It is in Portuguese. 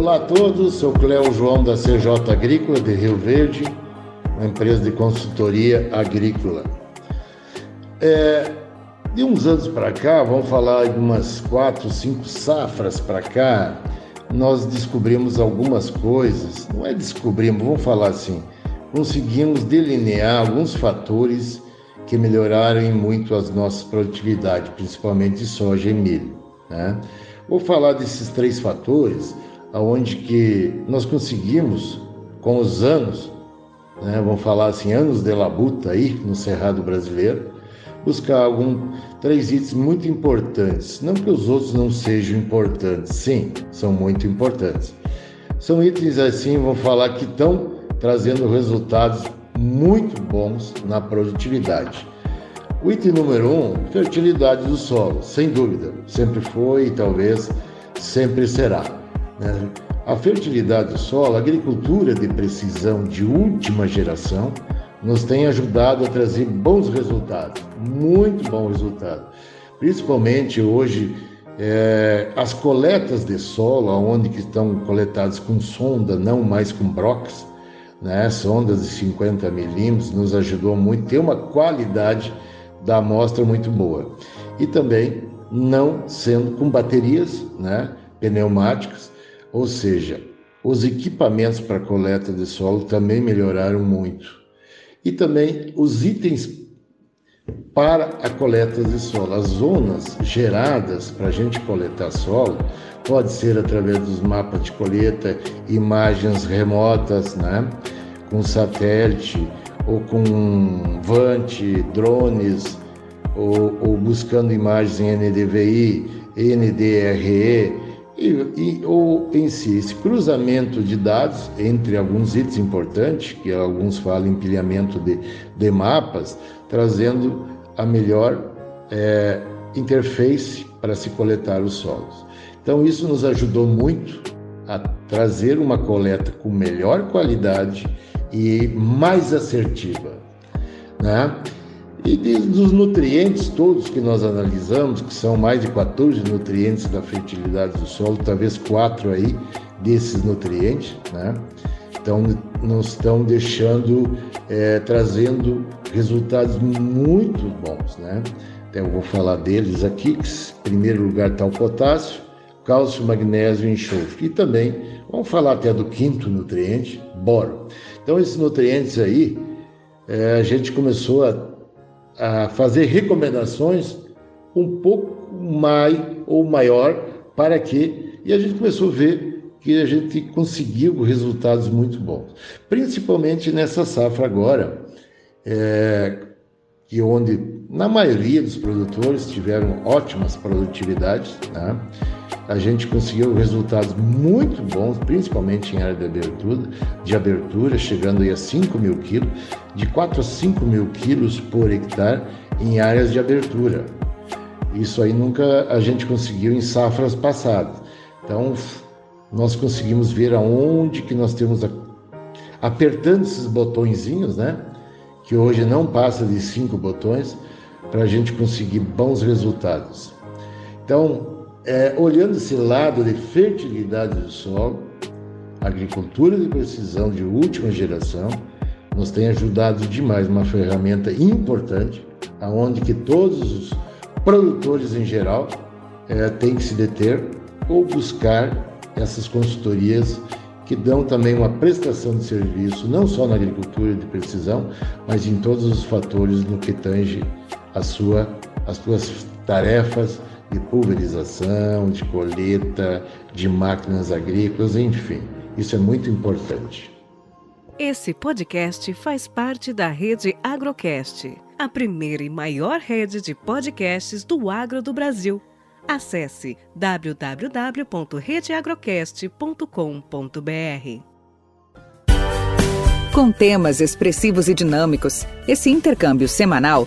Olá a todos, sou Cléo João da CJ Agrícola de Rio Verde, uma empresa de consultoria agrícola. É, de uns anos para cá, vamos falar de umas quatro, cinco safras para cá, nós descobrimos algumas coisas, não é descobrimos, vamos falar assim, conseguimos delinear alguns fatores que melhoraram muito as nossas produtividades, principalmente de soja e milho. Né? Vou falar desses três fatores aonde que nós conseguimos, com os anos, né, vamos falar assim, anos de labuta aí no Cerrado Brasileiro, buscar algum três itens muito importantes. Não que os outros não sejam importantes, sim, são muito importantes. São itens assim, vamos falar que estão trazendo resultados muito bons na produtividade. O item número um, fertilidade do solo, sem dúvida, sempre foi e talvez sempre será. Né? A fertilidade do solo, a agricultura de precisão de última geração, nos tem ajudado a trazer bons resultados, muito bom resultado. Principalmente hoje, é, as coletas de solo, onde que estão coletadas com sonda, não mais com brocas, né? sondas de 50 milímetros, nos ajudou muito, ter uma qualidade da amostra muito boa. E também não sendo com baterias né? pneumáticas, ou seja, os equipamentos para coleta de solo também melhoraram muito. E também os itens para a coleta de solo. As zonas geradas para a gente coletar solo pode ser através dos mapas de coleta, imagens remotas, né? com satélite, ou com VANT, drones, ou, ou buscando imagens em NDVI, NDRE, e, e, ou em si, esse cruzamento de dados entre alguns itens importantes, que alguns falam empilhamento de, de mapas, trazendo a melhor é, interface para se coletar os solos. Então, isso nos ajudou muito a trazer uma coleta com melhor qualidade e mais assertiva. Né? E dos nutrientes todos que nós analisamos, que são mais de 14 nutrientes da fertilidade do solo, talvez quatro aí desses nutrientes, né? Então, nos estão deixando, é, trazendo resultados muito bons, né? Então, eu vou falar deles aqui, que em primeiro lugar está o potássio, cálcio, magnésio e enxofre. E também, vamos falar até do quinto nutriente, boro. Então, esses nutrientes aí, é, a gente começou a a fazer recomendações um pouco mais ou maior para que e a gente começou a ver que a gente conseguiu resultados muito bons, principalmente nessa safra agora, é, que onde na maioria dos produtores tiveram ótimas produtividades, né? A gente conseguiu resultados muito bons, principalmente em área de abertura, de abertura chegando aí a 5 mil quilos, de 4 a 5 mil quilos por hectare em áreas de abertura. Isso aí nunca a gente conseguiu em safras passadas. Então, nós conseguimos ver aonde que nós temos a, apertando esses botõezinhos, né? Que hoje não passa de cinco botões para a gente conseguir bons resultados. Então, é, olhando esse lado de fertilidade do solo, agricultura de precisão de última geração, nos tem ajudado demais, uma ferramenta importante, aonde que todos os produtores em geral é, têm que se deter ou buscar essas consultorias que dão também uma prestação de serviço, não só na agricultura de precisão, mas em todos os fatores no que tange a sua, as suas tarefas de pulverização, de colheita, de máquinas agrícolas, enfim. Isso é muito importante. Esse podcast faz parte da rede Agrocast, a primeira e maior rede de podcasts do agro do Brasil. Acesse www.redeagrocast.com.br. Com temas expressivos e dinâmicos, esse intercâmbio semanal